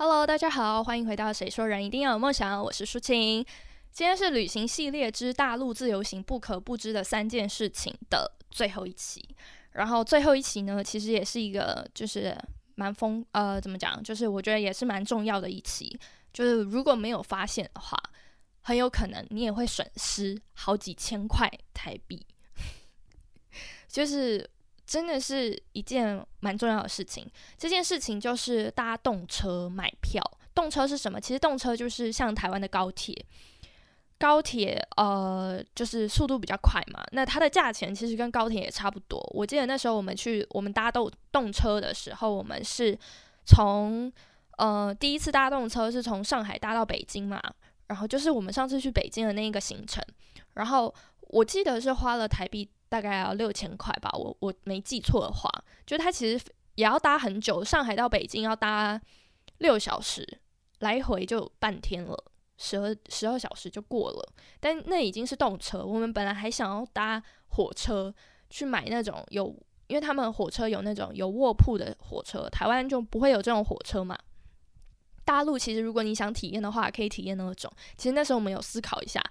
Hello，大家好，欢迎回到《谁说人一定要有梦想》，我是舒晴。今天是旅行系列之大陆自由行不可不知的三件事情的最后一期。然后最后一期呢，其实也是一个就是蛮疯呃，怎么讲？就是我觉得也是蛮重要的一期。就是如果没有发现的话，很有可能你也会损失好几千块台币。就是真的是一件蛮重要的事情。这件事情就是搭动车买票。动车是什么？其实动车就是像台湾的高铁。高铁呃，就是速度比较快嘛。那它的价钱其实跟高铁也差不多。我记得那时候我们去我们搭动动车的时候，我们是从呃第一次搭动车是从上海搭到北京嘛。然后就是我们上次去北京的那一个行程。然后我记得是花了台币。大概要六千块吧，我我没记错的话，就它其实也要搭很久，上海到北京要搭六小时，来回就半天了，十二十二小时就过了。但那已经是动车，我们本来还想要搭火车去买那种有，因为他们火车有那种有卧铺的火车，台湾就不会有这种火车嘛。大陆其实如果你想体验的话，可以体验那种。其实那时候我们有思考一下。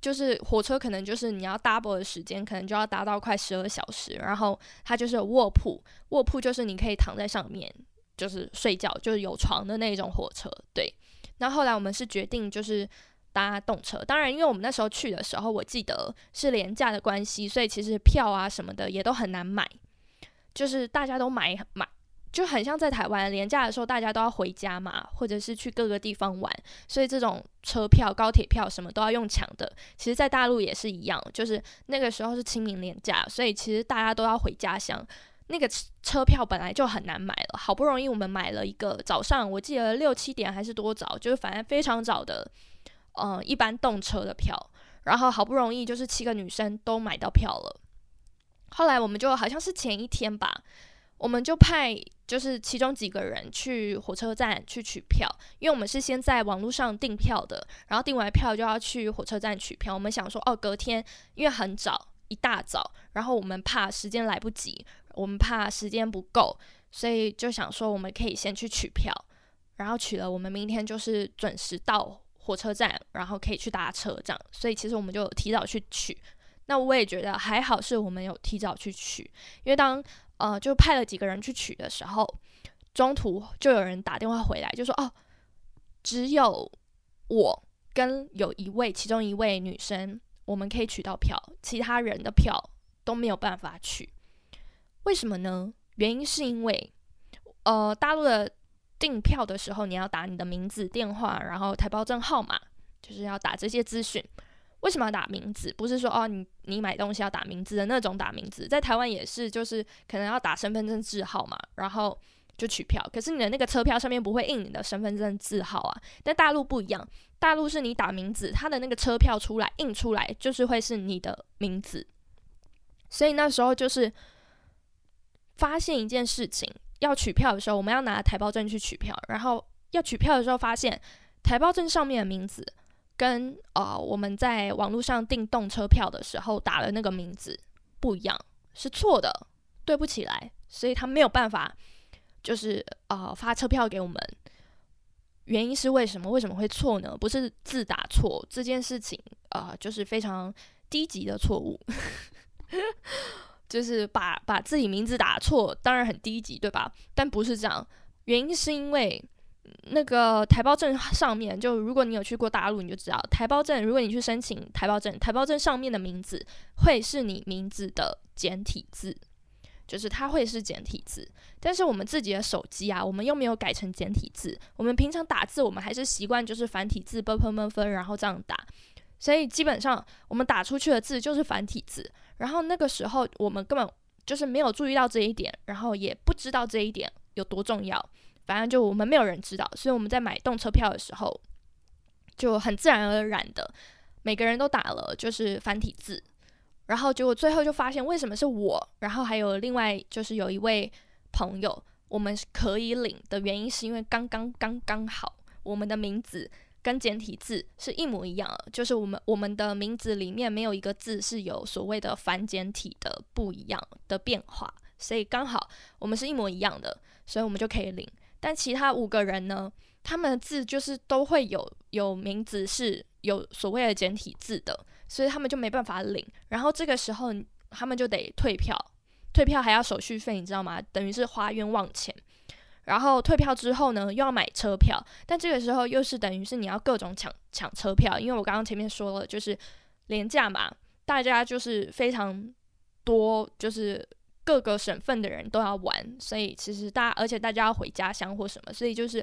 就是火车可能就是你要 double 的时间，可能就要达到快十二小时。然后它就是卧铺，卧铺就是你可以躺在上面，就是睡觉，就是有床的那种火车。对。那后来我们是决定就是搭动车，当然因为我们那时候去的时候，我记得是廉价的关系，所以其实票啊什么的也都很难买，就是大家都买买。就很像在台湾廉价的时候，大家都要回家嘛，或者是去各个地方玩，所以这种车票、高铁票什么都要用抢的。其实，在大陆也是一样，就是那个时候是清明廉价，所以其实大家都要回家乡，那个车票本来就很难买了。好不容易我们买了一个早上，我记得六七点还是多早，就是反正非常早的，嗯，一般动车的票。然后好不容易就是七个女生都买到票了，后来我们就好像是前一天吧。我们就派就是其中几个人去火车站去取票，因为我们是先在网络上订票的，然后订完票就要去火车站取票。我们想说，哦，隔天因为很早，一大早，然后我们怕时间来不及，我们怕时间不够，所以就想说我们可以先去取票，然后取了，我们明天就是准时到火车站，然后可以去搭车这样。所以其实我们就提早去取。那我也觉得还好，是我们有提早去取，因为当呃，就派了几个人去取的时候，中途就有人打电话回来，就说：“哦，只有我跟有一位其中一位女生，我们可以取到票，其他人的票都没有办法取。为什么呢？原因是因为，呃，大陆的订票的时候，你要打你的名字、电话，然后台胞证号码，就是要打这些资讯。”为什么要打名字？不是说哦，你你买东西要打名字的那种打名字，在台湾也是，就是可能要打身份证字号嘛，然后就取票。可是你的那个车票上面不会印你的身份证字号啊。但大陆不一样，大陆是你打名字，它的那个车票出来印出来就是会是你的名字。所以那时候就是发现一件事情，要取票的时候，我们要拿台胞证去取票，然后要取票的时候发现台胞证上面的名字。跟呃我们在网络上订动车票的时候打了那个名字不一样，是错的，对不起来，所以他没有办法，就是呃发车票给我们。原因是为什么？为什么会错呢？不是字打错这件事情，呃，就是非常低级的错误，就是把把自己名字打错，当然很低级，对吧？但不是这样，原因是因为。那个台胞证上面，就如果你有去过大陆，你就知道台胞证。如果你去申请台胞证，台胞证上面的名字会是你名字的简体字，就是它会是简体字。但是我们自己的手机啊，我们又没有改成简体字。我们平常打字，我们还是习惯就是繁体字，b p m f，然后这样打。所以基本上我们打出去的字就是繁体字。然后那个时候我们根本就是没有注意到这一点，然后也不知道这一点有多重要。反正就我们没有人知道，所以我们在买动车票的时候就很自然而然的，每个人都打了就是繁体字，然后结果最后就发现为什么是我，然后还有另外就是有一位朋友，我们可以领的原因是因为刚刚刚刚好我们的名字跟简体字是一模一样，就是我们我们的名字里面没有一个字是有所谓的繁简体的不一样的变化，所以刚好我们是一模一样的，所以我们就可以领。但其他五个人呢，他们的字就是都会有有名字是有所谓的简体字的，所以他们就没办法领。然后这个时候他们就得退票，退票还要手续费，你知道吗？等于是花冤枉钱。然后退票之后呢，又要买车票，但这个时候又是等于是你要各种抢抢车票，因为我刚刚前面说了，就是廉价嘛，大家就是非常多，就是各个省份的人都要玩，所以其实大，而且大家要回家乡或什么，所以就是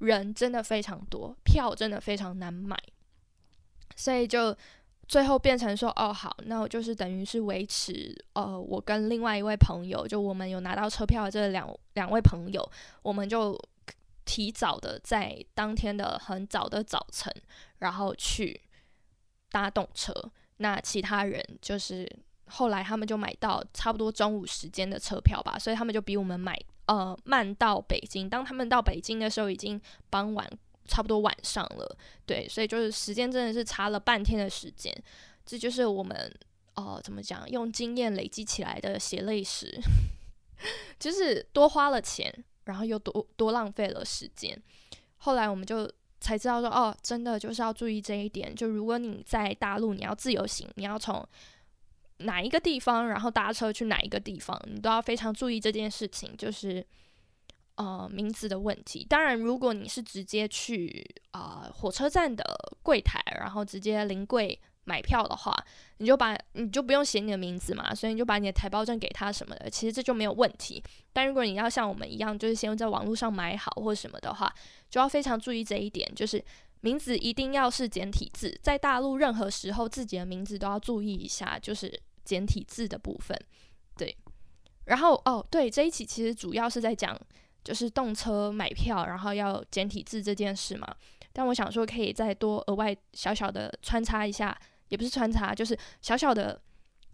人真的非常多，票真的非常难买，所以就。最后变成说哦好，那我就是等于是维持呃，我跟另外一位朋友，就我们有拿到车票的这两两位朋友，我们就提早的在当天的很早的早晨，然后去搭动车。那其他人就是后来他们就买到差不多中午时间的车票吧，所以他们就比我们买呃慢到北京。当他们到北京的时候，已经傍晚。差不多晚上了，对，所以就是时间真的是差了半天的时间，这就是我们哦，怎么讲，用经验累积起来的血泪史，就是多花了钱，然后又多多浪费了时间。后来我们就才知道说，哦，真的就是要注意这一点，就如果你在大陆你要自由行，你要从哪一个地方，然后搭车去哪一个地方，你都要非常注意这件事情，就是。呃，名字的问题。当然，如果你是直接去啊火车站的柜台，然后直接临柜买票的话，你就把你就不用写你的名字嘛，所以你就把你的台胞证给他什么的，其实这就没有问题。但如果你要像我们一样，就是先在网络上买好或什么的话，就要非常注意这一点，就是名字一定要是简体字。在大陆任何时候自己的名字都要注意一下，就是简体字的部分。对，然后哦，对，这一期其实主要是在讲。就是动车买票，然后要简体字这件事嘛。但我想说，可以再多额外小小的穿插一下，也不是穿插，就是小小的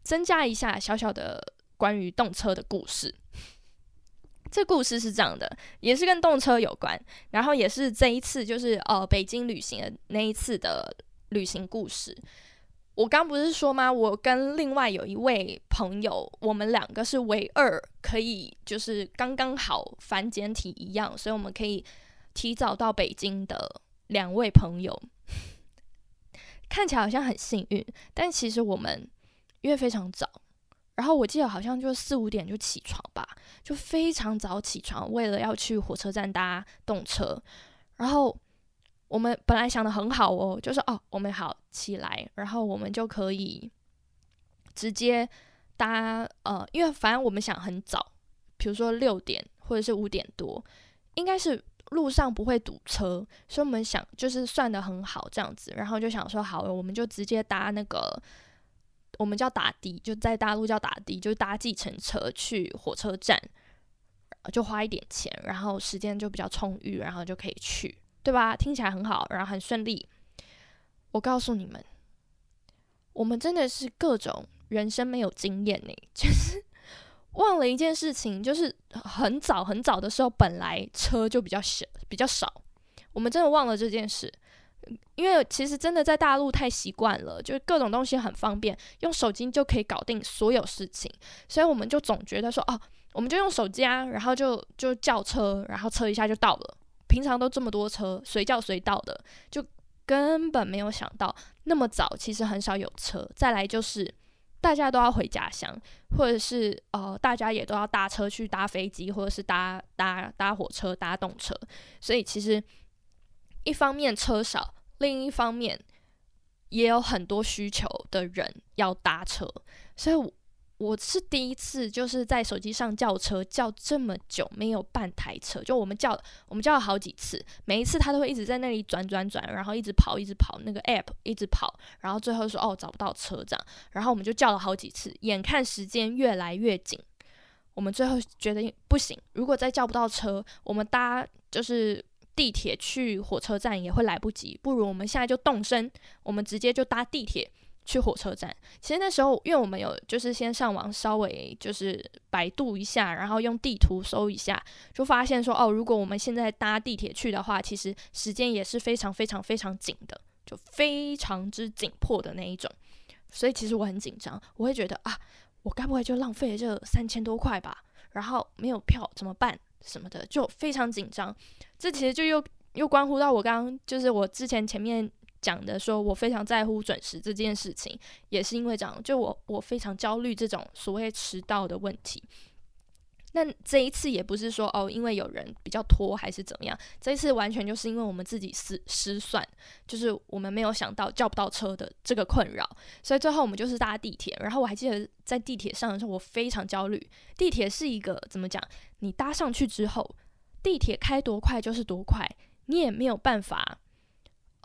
增加一下小小的关于动车的故事。这故事是这样的，也是跟动车有关，然后也是这一次就是呃北京旅行的那一次的旅行故事。我刚不是说吗？我跟另外有一位朋友，我们两个是唯二可以就是刚刚好反简体一样，所以我们可以提早到北京的两位朋友，看起来好像很幸运，但其实我们因为非常早，然后我记得好像就四五点就起床吧，就非常早起床，为了要去火车站搭动车，然后。我们本来想的很好哦，就是哦，我们好起来，然后我们就可以直接搭呃，因为反正我们想很早，比如说六点或者是五点多，应该是路上不会堵车，所以我们想就是算的很好这样子，然后就想说好，我们就直接搭那个我们叫打的，就在大陆叫打的，就搭计程车去火车站，就花一点钱，然后时间就比较充裕，然后就可以去。对吧？听起来很好，然后很顺利。我告诉你们，我们真的是各种人生没有经验呢，就是 忘了一件事情，就是很早很早的时候，本来车就比较小，比较少。我们真的忘了这件事，因为其实真的在大陆太习惯了，就是各种东西很方便，用手机就可以搞定所有事情，所以我们就总觉得说，哦，我们就用手机啊，然后就就叫车，然后车一下就到了。平常都这么多车，随叫随到的，就根本没有想到那么早，其实很少有车。再来就是大家都要回家乡，或者是呃，大家也都要搭车去搭飞机，或者是搭搭搭火车、搭动车。所以其实一方面车少，另一方面也有很多需求的人要搭车，所以。我是第一次就是在手机上叫车，叫这么久没有半台车，就我们叫我们叫了好几次，每一次他都会一直在那里转转转，然后一直跑一直跑，那个 app 一直跑，然后最后说哦找不到车这样，然后我们就叫了好几次，眼看时间越来越紧，我们最后觉得不行，如果再叫不到车，我们搭就是地铁去火车站也会来不及，不如我们现在就动身，我们直接就搭地铁。去火车站，其实那时候，因为我们有就是先上网稍微就是百度一下，然后用地图搜一下，就发现说，哦，如果我们现在搭地铁去的话，其实时间也是非常非常非常紧的，就非常之紧迫的那一种。所以其实我很紧张，我会觉得啊，我该不会就浪费了这三千多块吧？然后没有票怎么办？什么的，就非常紧张。这其实就又又关乎到我刚刚就是我之前前面讲的，说我非常在乎准时这件事情，也是因为这样，就我我非常焦虑这种所谓迟到的问题。那这一次也不是说哦，因为有人比较拖还是怎么样，这一次完全就是因为我们自己失失算，就是我们没有想到叫不到车的这个困扰，所以最后我们就是搭地铁。然后我还记得在地铁上的时候，我非常焦虑。地铁是一个怎么讲？你搭上去之后，地铁开多快就是多快，你也没有办法，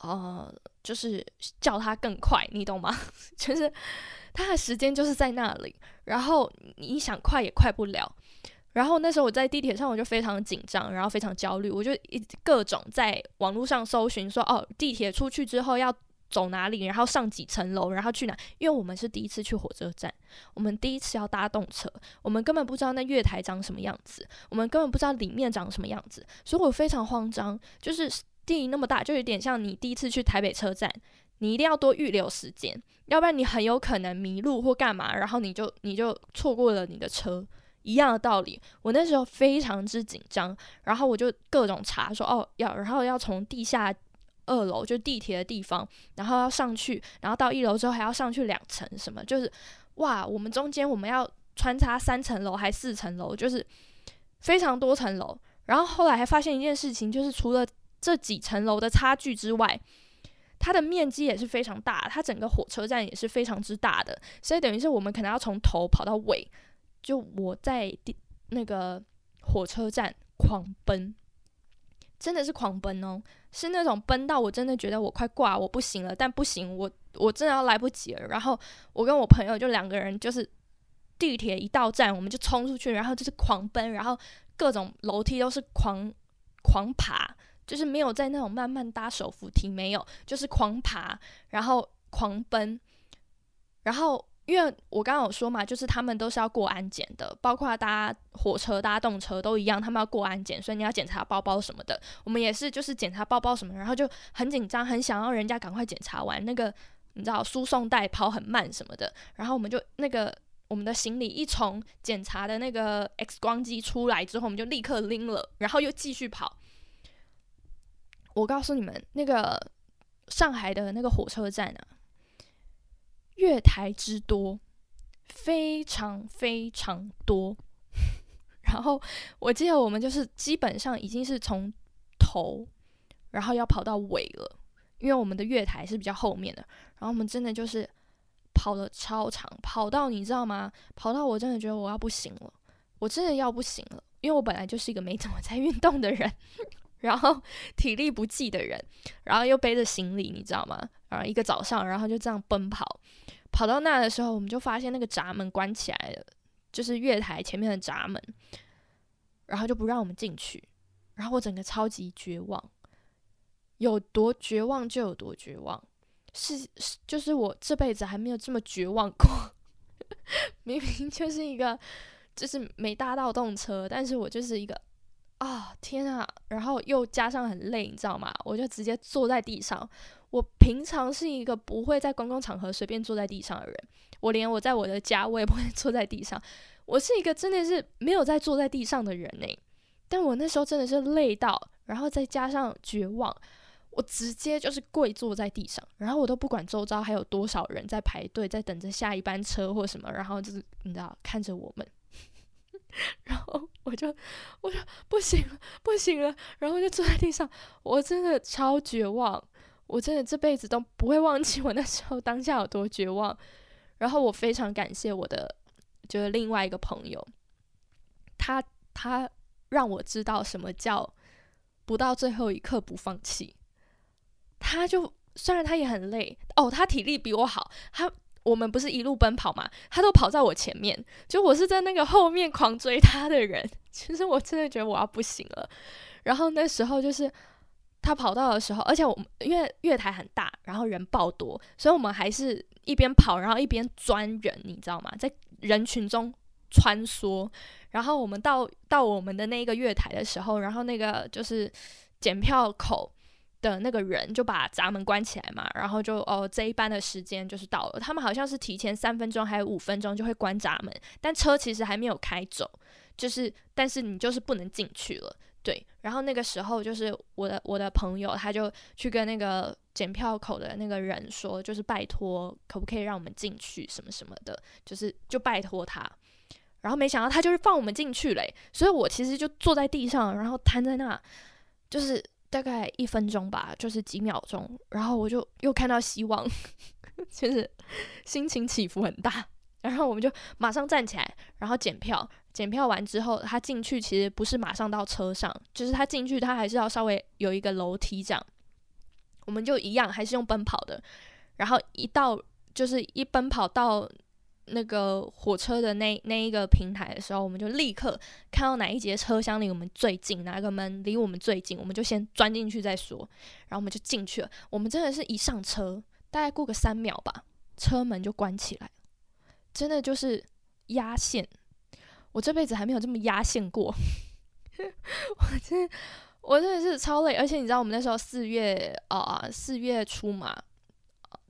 呃，就是叫它更快，你懂吗？就是它的时间就是在那里，然后你想快也快不了。然后那时候我在地铁上，我就非常紧张，然后非常焦虑，我就一各种在网络上搜寻，说哦，地铁出去之后要走哪里，然后上几层楼，然后去哪？因为我们是第一次去火车站，我们第一次要搭动车，我们根本不知道那月台长什么样子，我们根本不知道里面长什么样子，所以我非常慌张。就是地那么大，就有点像你第一次去台北车站，你一定要多预留时间，要不然你很有可能迷路或干嘛，然后你就你就错过了你的车。一样的道理，我那时候非常之紧张，然后我就各种查说哦要，然后要从地下二楼就地铁的地方，然后要上去，然后到一楼之后还要上去两层，什么就是哇，我们中间我们要穿插三层楼还四层楼，就是非常多层楼。然后后来还发现一件事情，就是除了这几层楼的差距之外，它的面积也是非常大，它整个火车站也是非常之大的，所以等于是我们可能要从头跑到尾。就我在地那个火车站狂奔，真的是狂奔哦，是那种奔到我真的觉得我快挂，我不行了，但不行，我我真的要来不及了。然后我跟我朋友就两个人，就是地铁一到站，我们就冲出去，然后就是狂奔，然后各种楼梯都是狂狂爬，就是没有在那种慢慢搭手扶梯，没有，就是狂爬，然后狂奔，然后。因为我刚刚有说嘛，就是他们都是要过安检的，包括搭火车、搭动车都一样，他们要过安检，所以你要检查包包什么的。我们也是，就是检查包包什么，然后就很紧张，很想要人家赶快检查完那个，你知道输送带跑很慢什么的。然后我们就那个我们的行李一从检查的那个 X 光机出来之后，我们就立刻拎了，然后又继续跑。我告诉你们，那个上海的那个火车站啊。月台之多，非常非常多。然后我记得我们就是基本上已经是从头，然后要跑到尾了，因为我们的月台是比较后面的。然后我们真的就是跑了超长，跑到你知道吗？跑到我真的觉得我要不行了，我真的要不行了，因为我本来就是一个没怎么在运动的人，然后 体力不济的人，然后又背着行李，你知道吗？然后一个早上，然后就这样奔跑。跑到那的时候，我们就发现那个闸门关起来了，就是月台前面的闸门，然后就不让我们进去。然后我整个超级绝望，有多绝望就有多绝望，是是，就是我这辈子还没有这么绝望过。明明就是一个，就是没搭到动车，但是我就是一个啊天啊！然后又加上很累，你知道吗？我就直接坐在地上。我平常是一个不会在公共场合随便坐在地上的人，我连我在我的家我也不会 坐在地上。我是一个真的是没有在坐在地上的人呢。但我那时候真的是累到，然后再加上绝望，我直接就是跪坐在地上，然后我都不管周遭还有多少人在排队，在等着下一班车或什么，然后就是你知道看着我们，然后我就我说不行了，不行了，然后就坐在地上，我真的超绝望。我真的这辈子都不会忘记我那时候当下有多绝望，然后我非常感谢我的就是另外一个朋友，他他让我知道什么叫不到最后一刻不放弃。他就虽然他也很累哦，他体力比我好，他我们不是一路奔跑嘛，他都跑在我前面，就我是在那个后面狂追他的人。其实我真的觉得我要不行了，然后那时候就是。他跑到的时候，而且我们因为月台很大，然后人爆多，所以我们还是一边跑，然后一边钻人，你知道吗？在人群中穿梭。然后我们到到我们的那个月台的时候，然后那个就是检票口的那个人就把闸门关起来嘛，然后就哦这一班的时间就是到了。他们好像是提前三分钟还有五分钟就会关闸门，但车其实还没有开走。就是但是你就是不能进去了。对，然后那个时候就是我的我的朋友，他就去跟那个检票口的那个人说，就是拜托，可不可以让我们进去什么什么的，就是就拜托他。然后没想到他就是放我们进去嘞，所以我其实就坐在地上，然后瘫在那，就是大概一分钟吧，就是几秒钟，然后我就又看到希望，就是心情起伏很大。然后我们就马上站起来，然后检票。检票完之后，他进去其实不是马上到车上，就是他进去他还是要稍微有一个楼梯这样。我们就一样还是用奔跑的，然后一到就是一奔跑到那个火车的那那一个平台的时候，我们就立刻看到哪一节车厢离我们最近，哪个门离我们最近，我们就先钻进去再说。然后我们就进去了。我们真的是一上车，大概过个三秒吧，车门就关起来，真的就是压线。我这辈子还没有这么压线过，我真我真的是超累，而且你知道我们那时候四月啊四月初嘛，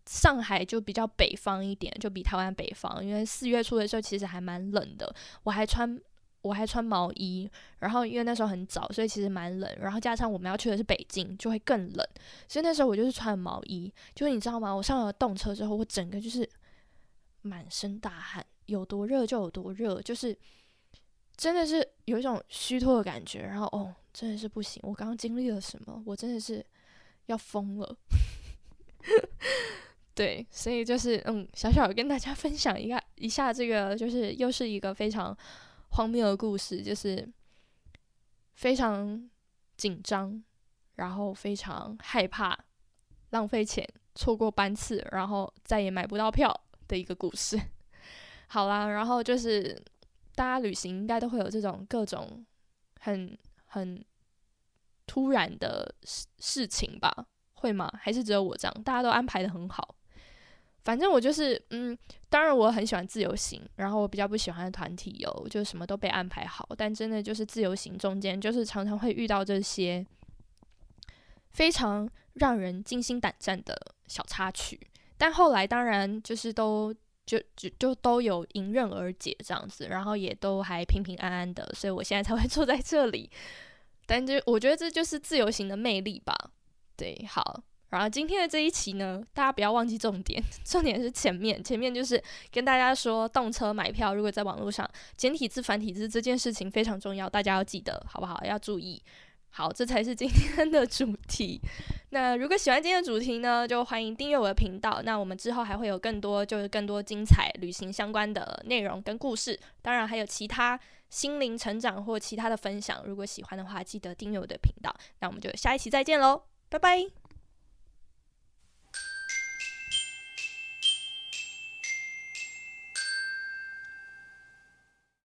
上海就比较北方一点，就比台湾北方，因为四月初的时候其实还蛮冷的，我还穿我还穿毛衣，然后因为那时候很早，所以其实蛮冷，然后加上我们要去的是北京，就会更冷，所以那时候我就是穿毛衣，就是你知道吗？我上了动车之后，我整个就是满身大汗，有多热就有多热，就是。真的是有一种虚脱的感觉，然后哦，真的是不行，我刚刚经历了什么？我真的是要疯了。对，所以就是嗯，小小跟大家分享一下一下这个，就是又是一个非常荒谬的故事，就是非常紧张，然后非常害怕浪费钱错过班次，然后再也买不到票的一个故事。好啦，然后就是。大家旅行应该都会有这种各种很很突然的事事情吧？会吗？还是只有我这样？大家都安排的很好。反正我就是，嗯，当然我很喜欢自由行，然后我比较不喜欢团体游，就什么都被安排好。但真的就是自由行中间，就是常常会遇到这些非常让人惊心胆战的小插曲。但后来当然就是都。就就就都有迎刃而解这样子，然后也都还平平安安的，所以我现在才会 坐在这里。但就我觉得这就是自由行的魅力吧。对，好，然后今天的这一期呢，大家不要忘记重点，重点是前面，前面就是跟大家说动车买票，如果在网络上简体字、繁体字这件事情非常重要，大家要记得好不好？要注意。好，这才是今天的主题。那如果喜欢今天的主题呢，就欢迎订阅我的频道。那我们之后还会有更多，就是更多精彩旅行相关的内容跟故事。当然还有其他心灵成长或其他的分享。如果喜欢的话，记得订阅我的频道。那我们就下一期再见喽，拜拜。